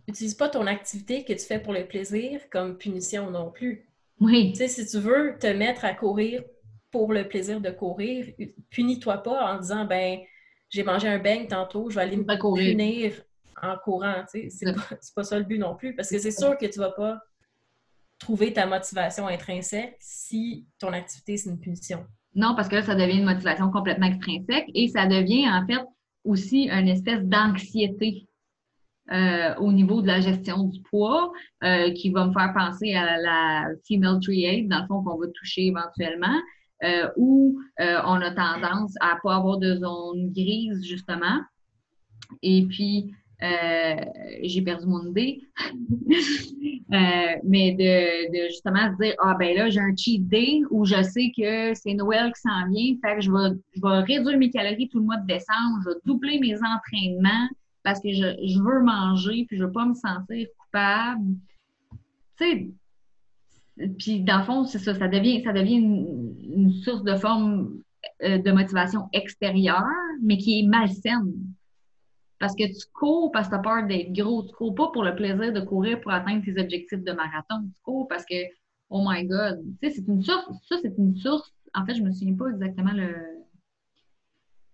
utilise pas ton activité que tu fais pour le plaisir comme punition non plus. Oui. Tu sais, si tu veux te mettre à courir pour le plaisir de courir, punis-toi pas en disant, ben, j'ai mangé un beigne tantôt, je vais aller me punir en courant. C'est pas, pas ça le but non plus. Parce que c'est sûr que tu vas pas trouver ta motivation intrinsèque si ton activité, c'est une punition? Non, parce que là, ça devient une motivation complètement extrinsèque et ça devient en fait aussi une espèce d'anxiété euh, au niveau de la gestion du poids euh, qui va me faire penser à la female triade, dans le fond, qu'on va toucher éventuellement. euh, où on a tendance à pas avoir de zone grise, justement. Et puis, euh, j'ai perdu mon idée. mais de, justement se dire, ah ben là, j'ai un cheat day où je sais que c'est Noël qui s'en vient, fait que je vais, je vais réduire mes calories tout le mois de décembre, je vais doubler mes entraînements parce que je, je veux manger puis je veux pas me sentir coupable. Tu sais, puis dans le fond, c'est ça, ça devient, ça devient une, source de forme euh, de motivation extérieure, mais qui est malsaine. Parce que tu cours parce que tu as peur d'être gros. Tu cours pas pour le plaisir de courir pour atteindre tes objectifs de marathon. Tu cours parce que, oh my God, tu sais, c'est une source, ça, c'est une source, en fait, je me souviens pas exactement le,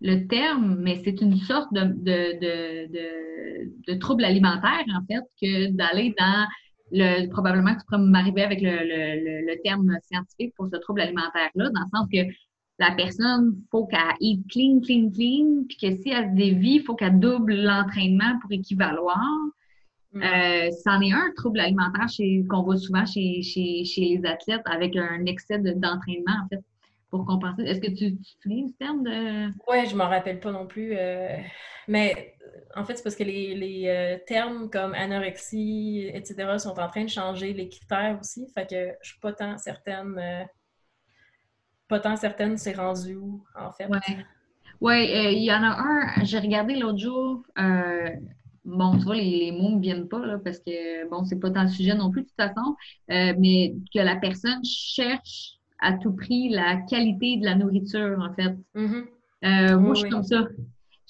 le terme, mais c'est une sorte de, de, de, de, trouble alimentaire, en fait, que d'aller dans le, probablement que tu pourrais m'arriver avec le, le, le, terme scientifique pour ce trouble alimentaire-là, dans le sens que la personne, il faut qu'elle eat clean, clean, clean, puis que si elle se dévie, il faut qu'elle double l'entraînement pour équivaloir. Mm. Euh, c'en est un trouble alimentaire qu'on voit souvent chez, chez, chez, les athlètes avec un excès d'entraînement, en fait, pour compenser. Est-ce que tu, tu utilises ce terme de? Oui, je m'en rappelle pas non plus. Euh, mais en fait, c'est parce que les, euh, termes comme anorexie, etc., sont en train de changer, les critères aussi. Fait que je suis pas tant certaine. Euh, pas tant certaine c'est rendu où, en fait? Oui, euh, il y en a un, j'ai regardé l'autre jour. bon, tu vois, les, mots ne viennent pas, là, parce que, bon, c'est pas tant le sujet non plus, de toute façon, mais que la personne cherche à tout prix la qualité de la nourriture, en fait. Mm-hmm. moi, je suis comme ça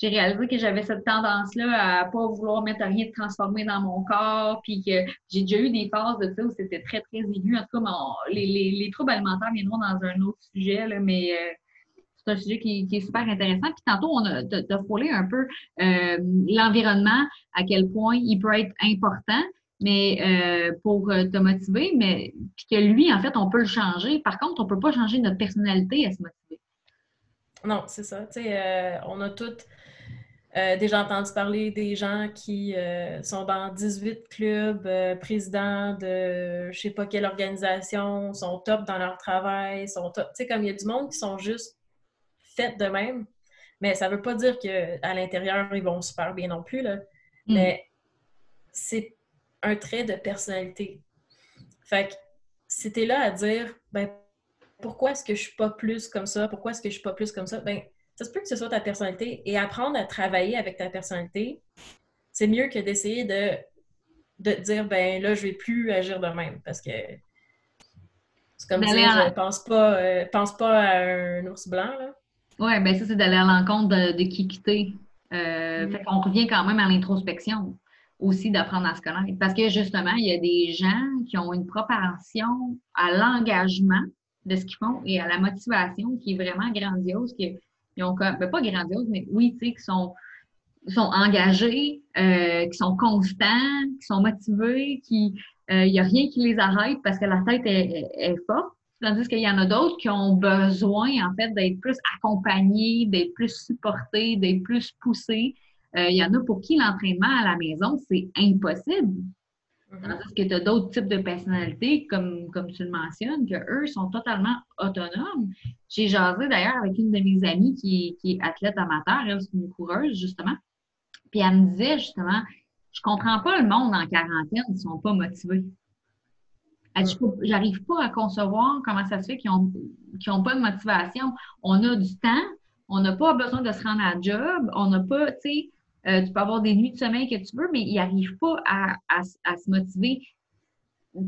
j'ai réalisé que j'avais cette tendance-là à pas vouloir mettre rien de transformé dans mon corps, puis que j'ai déjà eu des phases de ça où c'était très, très aigu. En tout cas, les, les, les, troubles alimentaires viendront dans un autre sujet, mais euh, c'est un sujet qui, est super intéressant. Puis tantôt, on a, de frôlé un peu euh, l'environnement, à quel point il peut être important mais euh, pour te motiver, mais puis que lui, en fait, on peut le changer. Par contre, on ne peut pas changer notre personnalité à se motiver. Non, c'est ça. On a toutes euh, déjà entendu parler des gens qui euh, sont dans 18 clubs, euh, présidents de je sais pas quelle organisation, sont top dans leur travail, sont top. Tu sais, comme il y a du monde qui sont juste faits de même. Mais ça veut pas dire qu'à l'intérieur, ils vont super bien non plus. Là. Mm. Mais c'est un trait de personnalité. Fait que si t'es là à dire ben pourquoi est-ce que je suis pas plus comme ça, pourquoi est-ce que je suis pas plus comme ça, ben ça se peut que ce soit ta personnalité et apprendre à travailler avec ta personnalité, c'est mieux que d'essayer de, de dire ben là, je vais plus agir de même parce que c'est comme dire je pense pas, euh, pense pas à un ours blanc. Oui, ben ça, c'est d'aller à l'encontre de, de, qui quitter. Euh, mm. On revient quand même à l'introspection aussi d'apprendre à se connaître. Parce que justement, il y a des gens qui ont une propension à l'engagement de ce qu'ils font et à la motivation qui est vraiment grandiose, qui ils ont comme, ben, pas grandiose, mais oui, tu sais, qui sont, engagés, euh, qui sont constants, qui sont motivés, qui, il euh, n'y a rien qui les arrête parce que la tête est, forte. Tandis qu'il y en a d'autres qui ont besoin, en fait, d'être plus accompagnés, d'être plus supportés, d'être plus poussés. Euh, il y en a pour qui l'entraînement à la maison, c'est impossible. Tandis que tu as d'autres types de personnalités, comme, comme tu le mentionnes, que eux sont totalement autonomes. J'ai jasé d'ailleurs avec une de mes amies qui, qui est athlète amateur, elle, c'est une coureuse, justement. Puis elle me disait justement, je comprends pas le monde en quarantaine, ils sont pas motivés. Elle dit, j'arrive pas à concevoir comment ça se fait qu'ils ont, ont pas de motivation. On a du temps, on n'a pas besoin de se rendre à job, on n'a pas, tu sais, euh, tu peux avoir des nuits de sommeil que tu veux, mais ils n'arrivent pas à, à, se motiver.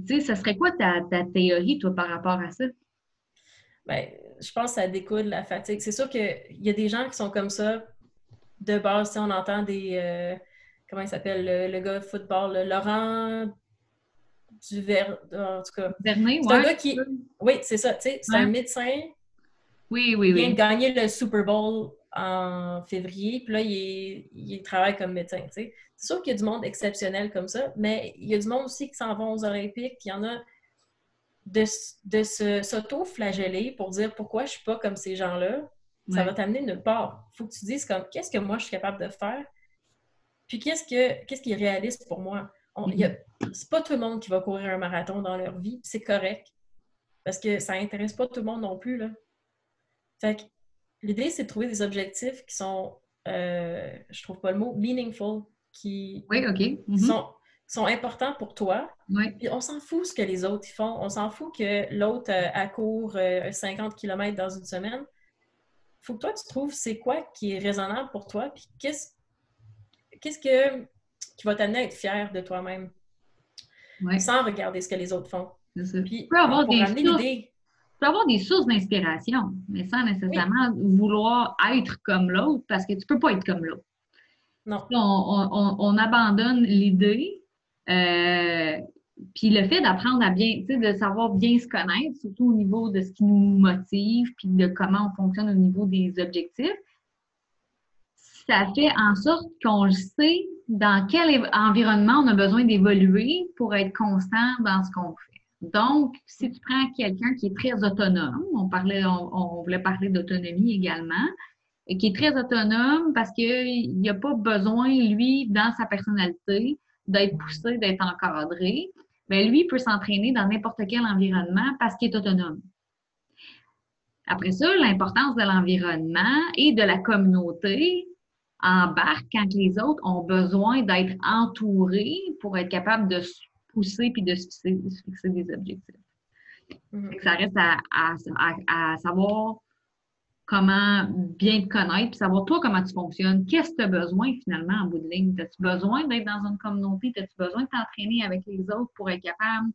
Tu sais, ce serait quoi ta, ta, théorie, toi, par rapport à ça? Bien, je pense que ça découle de la fatigue. C'est sûr qu'il y a des gens qui sont comme ça. De base, on entend des. Euh, comment il s'appelle, le, gars de football, Laurent Duver... En tout cas. Vernet, c'est un gars qui. Oui, c'est ça. Tu sais, c'est un médecin. Oui, oui, oui. Il vient de gagner le Super Bowl en février, puis là, il, travaille comme médecin. C'est sûr qu'il y a du monde exceptionnel comme ça, mais il y a du monde aussi qui s'en vont aux Olympiques, puis il y en a de, de s'auto-flageller pour dire pourquoi je suis pas comme ces gens-là, ça va t'amener nulle part. Il faut que tu dises comme qu'est-ce que moi je suis capable de faire, puis qu'est-ce que qu'est-ce qui est réaliste pour moi? Mm-hmm. C'est pas tout le monde qui va courir un marathon dans leur vie, c'est correct. Parce que ça intéresse pas tout le monde non plus. Là. Fait que l'idée, c'est de trouver des objectifs qui sont, euh, je trouve pas le mot, meaningful, qui oui. Mhm. sont, sont importants pour toi. Oui. Puis on s'en fout ce que les autres font. On s'en fout que l'autre euh, accourt euh, 50 km dans une semaine. faut que toi, tu trouves c'est quoi qui est raisonnable pour toi, puis qu'est-ce qu'est-ce que qui va t'amener à être fier de toi-même sans regarder ce que les autres font. Puis Tu peux avoir pour des sources, peux avoir des sources d'inspiration, mais sans nécessairement vouloir être comme l'autre, parce que tu peux pas être comme l'autre. Non. on, on- on- on abandonne l'idée. euh, puis le fait d'apprendre à bien, tu sais, de savoir bien se connaître, surtout au niveau de ce qui nous motive, puis de comment on fonctionne au niveau des objectifs, ça fait en sorte qu'on le sait dans quel environnement on a besoin d'évoluer pour être constant dans ce qu'on fait. Donc, si tu prends quelqu'un qui est très autonome, on parlait, on, voulait parler d'autonomie également, et qui est très autonome parce qu'il n'a pas besoin, lui, dans sa personnalité, d'être poussé, d'être encadré. Bien, lui, il peut s'entraîner dans n'importe quel environnement parce qu'il est autonome. Après ça, l'importance de l'environnement et de la communauté embarque quand les autres ont besoin d'être entourés pour être capables de pousser puis de se fixer, de se fixer des objectifs. Mhm. Que ça reste à, à- à- à savoir comment bien te connaître, puis savoir toi comment tu fonctionnes. Qu'est-ce que tu as besoin finalement en bout de ligne? As-tu besoin d'être dans une communauté? As-tu besoin de t'entraîner avec les autres pour être capable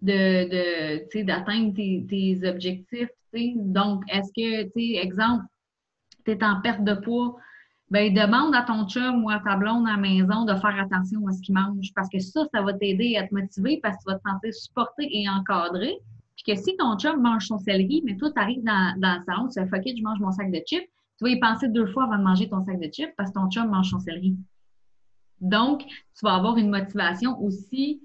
de, d'atteindre tes, tes objectifs? Donc, est-ce que, exemple, tu es en perte de poids, ben demande à ton chum ou à ta blonde à la maison de faire attention à ce qu'il mange parce que ça, ça va t'aider à te motiver parce que tu vas te sentir supporté et encadré. Puis que si ton chum mange son céleri, mais toi, tu arrives dans, dans le salon, tu fais fuck it, je mange mon sac de chips, tu vas y penser deux fois avant de manger ton sac de chips parce que ton chum mange son céleri. Donc, tu vas avoir une motivation aussi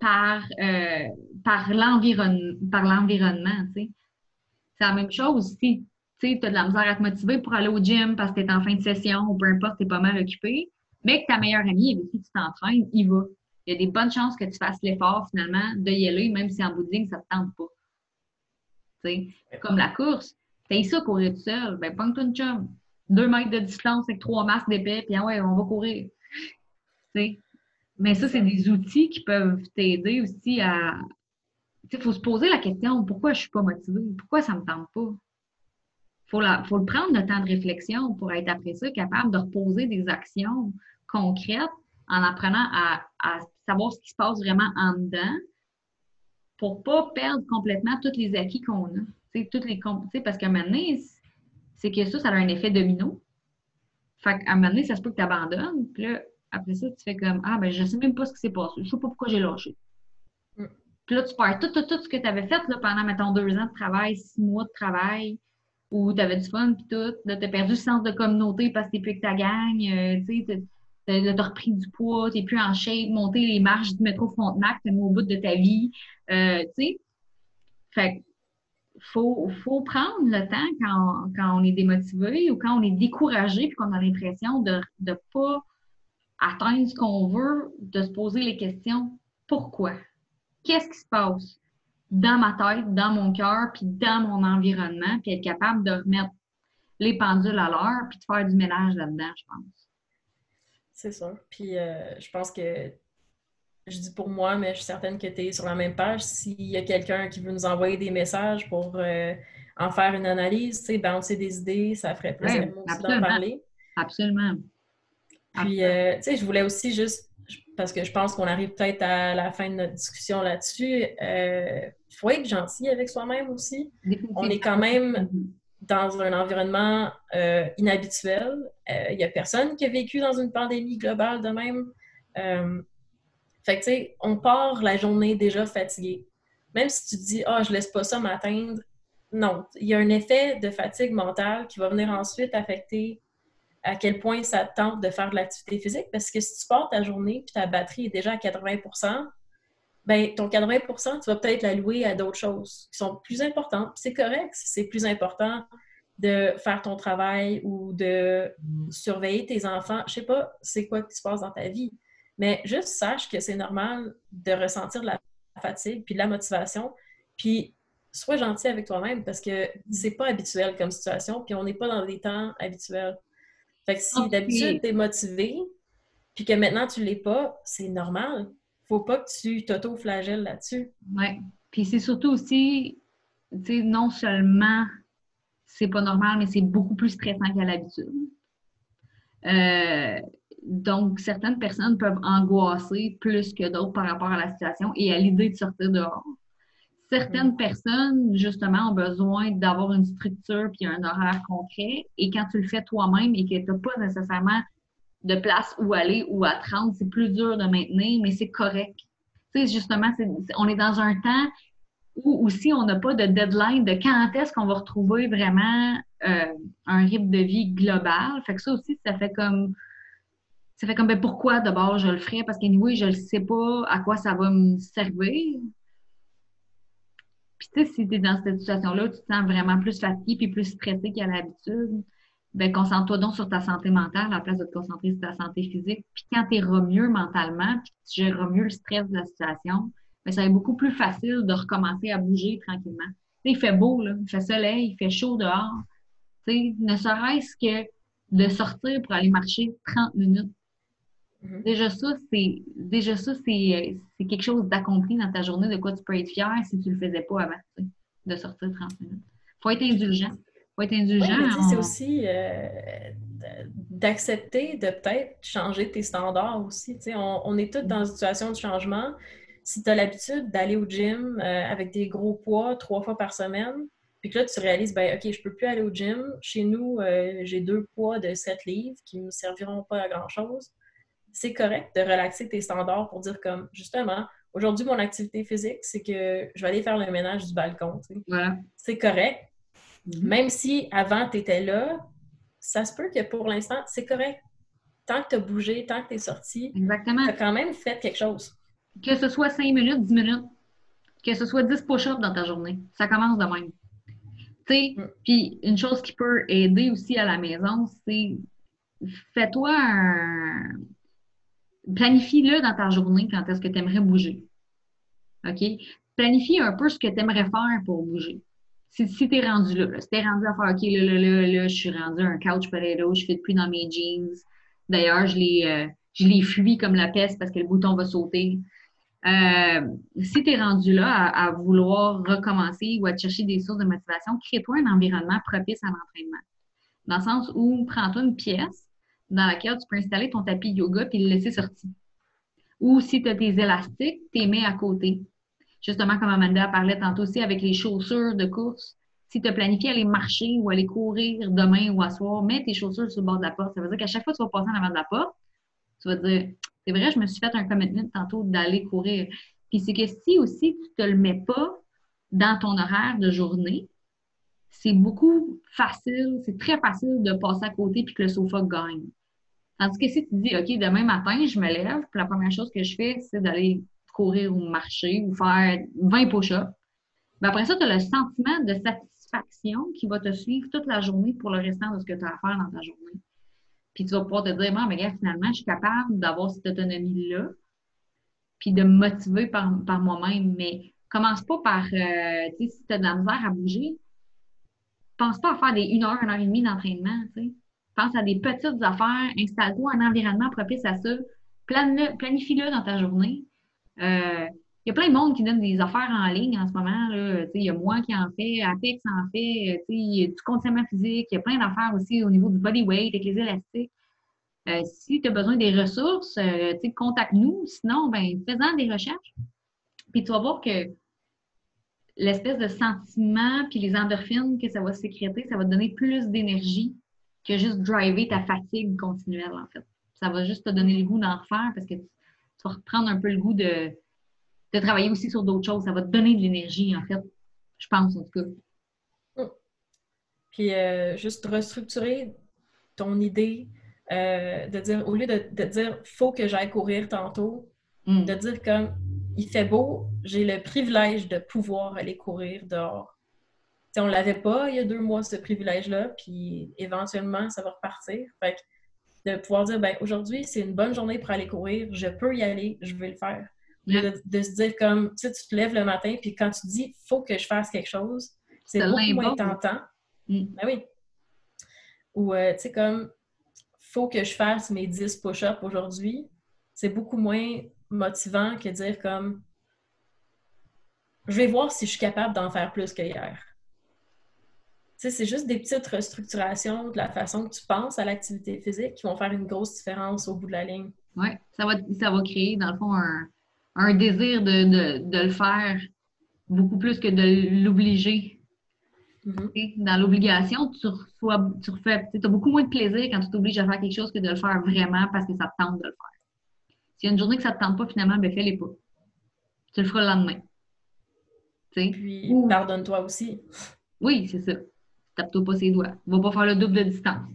par, euh, par l'environnement. C'est la même chose si tu as de la misère à te motiver pour aller au gym parce que tu es en fin de session ou peu importe, tu es pas mal occupé, mais que ta meilleure amie avec qui tu t'entraînes, il va. Il y a des bonnes chances que tu fasses l'effort finalement de y aller, même si en bout de ligne, ça ne te tente pas. Tu sais, comme la course, t'as ça courir tout seul, ben pogne-toi chum. Deux mètres de distance avec trois masques d'épais, puis ah ouais, on va courir. Mais ça, c'est des outils qui peuvent t'aider aussi à. Il faut se poser la question pourquoi je suis pas motivée? Pourquoi ça me tente pas? Faut, la, faut le prendre le temps de réflexion pour être après ça capable de reposer des actions concrètes en apprenant à, à savoir ce qui se passe vraiment en dedans pour pas perdre complètement tous les acquis qu'on a. Toutes les parce qu'à un moment donné, c'est que ça, ça a un effet domino. Fait qu'à un moment donné, ça se peut que tu abandonnes. Puis là, après ça, tu fais comme Ah, ben, je sais même pas ce qui s'est passé. Je sais pas pourquoi j'ai lâché. Mm. Puis là, tu perds tout, tout, tout ce que tu avais fait là, pendant, mettons, deux ans de travail, six mois de travail, où tu avais du fun, puis tout. Là, tu as perdu le sens de communauté parce que tu plus avec ta gang. euh, tu sais, t'as- repris du poids, tu plus en shape, monter les marches du métro Frontenac, tu au bout de ta vie. Euh, tu sais. Fait que faut, faut prendre le temps quand, quand on est démotivé ou quand on est découragé puis qu'on a l'impression de ne pas atteindre ce qu'on veut, de se poser les questions pourquoi? Qu'est-ce qui se passe? Dans ma tête, dans mon cœur, puis dans mon environnement, puis être capable de remettre les pendules à l'heure, puis de faire du ménage là-dedans, je pense. C'est sûr. Puis euh, je pense que je dis pour moi, mais je suis certaine que tu es sur la même page. S'il y a quelqu'un qui veut nous envoyer des messages pour euh, en faire une analyse, tu sais, bouncer des idées, ça ferait plaisir Ouais, d'en absolument. parler. Absolument. Puis, euh, tu sais, je voulais aussi juste, parce que je pense qu'on arrive peut-être à la fin de notre discussion là-dessus, il faut être gentil avec soi-même aussi. On est quand même dans un environnement euh, inhabituel. Il n'y a personne qui a vécu dans une pandémie globale de même. Euh, fait on part la journée déjà fatigué. Même si tu te dis, ah, je laisse pas ça m'atteindre, non. Il y a un effet de fatigue mentale qui va venir ensuite affecter à quel point ça te tente de faire de l'activité physique. Parce que si tu pars ta journée puis ta batterie est déjà à 80% ben ton 80% tu vas peut-être l'allouer à d'autres choses qui sont plus importantes. C'est correct si c'est plus important de faire ton travail ou de surveiller tes enfants. Je sais pas c'est quoi qui se passe dans ta vie, mais juste sache que c'est normal de ressentir de la fatigue puis de la motivation. Puis sois gentil avec toi-même parce que c'est pas habituel comme situation, puis on n'est pas dans des temps habituels. Fait que si d'habitude t'es motivé, puis que maintenant tu l'es pas, c'est normal. Faut pas que tu t'auto-flagelles là-dessus. Oui. Puis c'est surtout aussi, tu sais, non seulement c'est pas normal, mais c'est beaucoup plus stressant qu'à l'habitude. Euh, donc, certaines personnes peuvent angoisser plus que d'autres par rapport à la situation et à l'idée de sortir dehors. Certaines personnes, justement, ont besoin d'avoir une structure puis un horaire concret. Et quand tu le fais toi-même et que tu n'as pas nécessairement de place où aller ou à 30, c'est plus dur de maintenir, mais c'est correct. Tu sais, justement, on est dans un temps où aussi on n'a pas de deadline de quand est-ce qu'on va retrouver vraiment euh, un rythme de vie global. Fait que ça aussi, ça fait comme ça fait comme ben pourquoi d'abord je le ferais? Parce qu'anyway, je ne sais pas à quoi ça va me servir. Puis tu sais, si tu es dans cette situation-là, tu te sens vraiment plus fatigué puis plus stressé qu'à l'habitude, ben concentre-toi donc sur ta santé mentale à la place de te concentrer sur ta santé physique. Puis quand tu iras mieux mentalement, puis tu géreras mieux le stress de la situation, ben ça va être beaucoup plus facile de recommencer à bouger tranquillement. sais, il fait beau, là, il fait soleil, il fait chaud dehors. sais, ne serait-ce que de sortir pour aller marcher 30 minutes Mm-hmm. Déjà ça, c'est déjà ça, c'est quelque chose d'accompli dans ta journée, de quoi tu peux être fier si tu le faisais pas avant, de sortir 30 minutes. Faut être indulgent. Faut être indulgent. C'est aussi euh, d'accepter de peut-être changer tes standards aussi. On, on, est tous dans une situation de changement. Si tu as l'habitude d'aller au gym euh, avec des gros poids trois fois par semaine, puis que là, tu réalises, ben OK, je peux plus aller au gym. Chez nous, euh, j'ai deux poids de 7 livres qui ne me serviront pas à grand-chose c'est correct de relaxer tes standards pour dire comme, justement, aujourd'hui, mon activité physique, c'est que je vais aller faire le ménage du balcon. C'est correct. Mm-hmm. Même si avant, tu étais là, ça se peut que pour l'instant, c'est correct. Tant que tu as bougé, tant que tu es sorti, tu as quand même fait quelque chose. Que ce soit 5 minutes, 10 minutes, que ce soit 10 push-ups dans ta journée, ça commence de même. Tu mm. Puis une chose qui peut aider aussi à la maison, c'est fais-toi un, planifie-le dans ta journée quand est-ce que tu aimerais bouger. OK? Planifie un peu ce que tu aimerais faire pour bouger. Si, si tu es rendu là, si tu es rendu à faire OK, là, là, là, là, je suis rendu un couch potato, je fais plus dans mes jeans. D'ailleurs, je les, euh, je les fuis comme la peste parce que le bouton va sauter. Euh, si tu es rendu là à, à, vouloir recommencer ou à chercher des sources de motivation, crée-toi un environnement propice à l'entraînement. Dans le sens où prends-toi une pièce, dans laquelle tu peux installer ton tapis yoga puis le laisser sortir. Ou si tu as tes élastiques, tu les mets à côté. Justement, comme Amanda parlait tantôt aussi avec les chaussures de course. Si tu as planifié aller marcher ou aller courir demain ou à soir, mets tes chaussures sur le bord de la porte. Ça veut dire qu'à chaque fois que tu vas passer en avant de la porte, tu vas dire C'est vrai, je me suis fait un commitment tantôt d'aller courir. Puis c'est que si aussi tu ne te le mets pas dans ton horaire de journée, c'est beaucoup facile, c'est très facile de passer à côté puis que le sofa gagne. Tandis que si tu dis, OK, demain matin, je me lève, puis la première chose que je fais, c'est d'aller courir ou marcher ou faire 20 push-ups, ben après ça, tu as le sentiment de satisfaction qui va te suivre toute la journée pour le restant de ce que tu as à faire dans ta journée. Puis tu vas pouvoir te dire, bon, mais gars, finalement, je suis capable d'avoir cette autonomie-là, puis de me motiver par, moi-même. Mais commence pas par, euh, tu sais, si tu as de la misère à bouger, pense pas à faire des 1 heure, 1 heure et demie d'entraînement, tu sais pense à des petites affaires, installe-toi un environnement propice à ça, planifie-le dans ta journée. Euh, il y a plein de monde qui donne des affaires en ligne en ce moment. Il y a moi qui en fait, Apex en fait, a du conditionnement physique, il y a plein d'affaires aussi au niveau du body weight avec les élastiques. Euh, si tu as besoin des ressources, euh, contacte-nous. Sinon, ben, fais-en des recherches. Puis tu vas voir que l'espèce de sentiment puis les endorphines que ça va sécréter, ça va te donner plus d'énergie que juste driver ta fatigue continuelle, en fait. Ça va juste te donner le goût d'en refaire parce que tu, vas reprendre un peu le goût de, de travailler aussi sur d'autres choses. Ça va te donner de l'énergie, en fait. Je pense, en tout cas. Mm. Puis, euh, juste restructurer ton idée, euh, de dire, au lieu de, de dire, faut que j'aille courir tantôt, mm. de dire comme, il fait beau, j'ai le privilège de pouvoir aller courir dehors on ne l'avait pas il y a deux mois, ce privilège-là, puis éventuellement, ça va repartir. Fait que de pouvoir dire, ben aujourd'hui, c'est une bonne journée pour aller courir, je peux y aller, je vais le faire. De, se dire comme, tu sais, tu te lèves le matin, puis quand tu dis, faut que je fasse quelque chose, c'est beaucoup moins tentant. Mm. Ben oui. Ou, euh, tu sais, comme, faut que je fasse mes 10 push-ups aujourd'hui, c'est beaucoup moins motivant que dire comme, je vais voir si je suis capable d'en faire plus qu'hier. Sais, c'est juste des petites restructurations de la façon que tu penses à l'activité physique qui vont faire une grosse différence au bout de la ligne. Oui, ça va, ça va créer, dans le fond, un, désir de, le faire beaucoup plus que de l'obliger. Mm-hmm. Dans l'obligation, tu reçois, tu as beaucoup moins de plaisir quand tu t'obliges à faire quelque chose que de le faire vraiment parce que ça te tente de le faire. S'il y a une journée que ça ne te tente pas, finalement, ben fais-les pas. Tu le feras le lendemain. Puis, pardonne-toi aussi. Oui, c'est ça. Tape-toi pas ses doigts. Va pas faire le double de distance,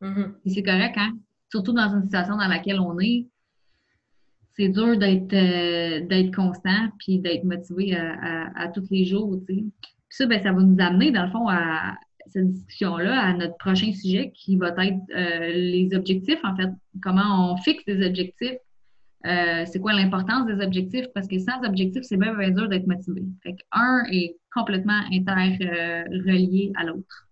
mm-hmm. C'est correct, hein? Surtout dans une situation dans laquelle on est, c'est dur d'être euh, constant puis d'être motivé à, tous les jours, tu sais. Puis ça, ben, ça va nous amener, dans le fond, à cette discussion-là, à notre prochain sujet qui va être euh, les objectifs, en fait. Comment on fixe des objectifs euh, c'est quoi l'importance des objectifs? Parce que sans objectifs, c'est même bien dur d'être motivé. Un est complètement interrelié à l'autre.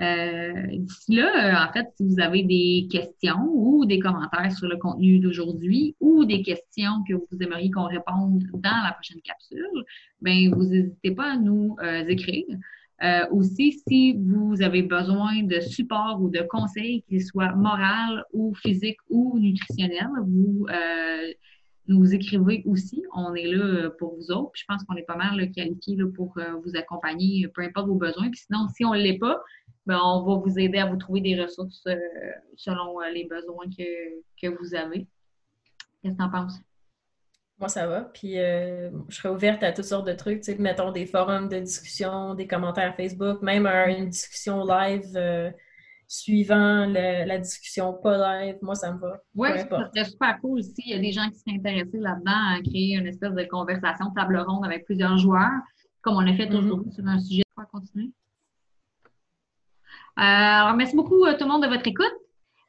Euh, d'ici là, en fait, si vous avez des questions ou des commentaires sur le contenu d'aujourd'hui ou des questions que vous aimeriez qu'on réponde dans la prochaine capsule, bien, vous n'hésitez pas à nous euh, écrire. Euh, aussi, si vous avez besoin de support ou de conseils, qu'ils soient moral ou physique ou nutritionnel, vous euh, nous écrivez aussi. On est là pour vous autres. je pense qu'on est pas mal qualifiés pour euh, vous accompagner, peu importe vos besoins. Puis sinon, si on ne l'est pas, ben, on va vous aider à vous trouver des ressources selon les besoins que, que vous avez. Qu'est-ce que tu en penses? Moi, ça va. Puis euh, je serais ouverte à toutes sortes de trucs. Tu sais, mettons des forums de discussion, des commentaires Facebook, même une discussion live euh, suivant la discussion pas live. Moi, ça me va. Oui, ça serait super cool aussi. Il y a des gens qui seraient intéressés là-dedans à créer une espèce de conversation table ronde avec plusieurs joueurs, comme on l'a fait mm-hmm. aujourd'hui sur un sujet. On va continuer. Euh, alors, merci beaucoup tout le monde de votre écoute.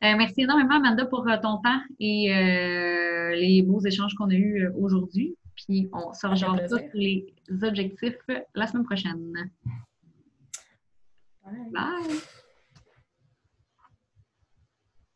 Euh, merci énormément, Amanda, pour euh, ton temps et euh, les beaux échanges qu'on a eus aujourd'hui. Puis on se rejoint sur les objectifs la semaine prochaine. Bye.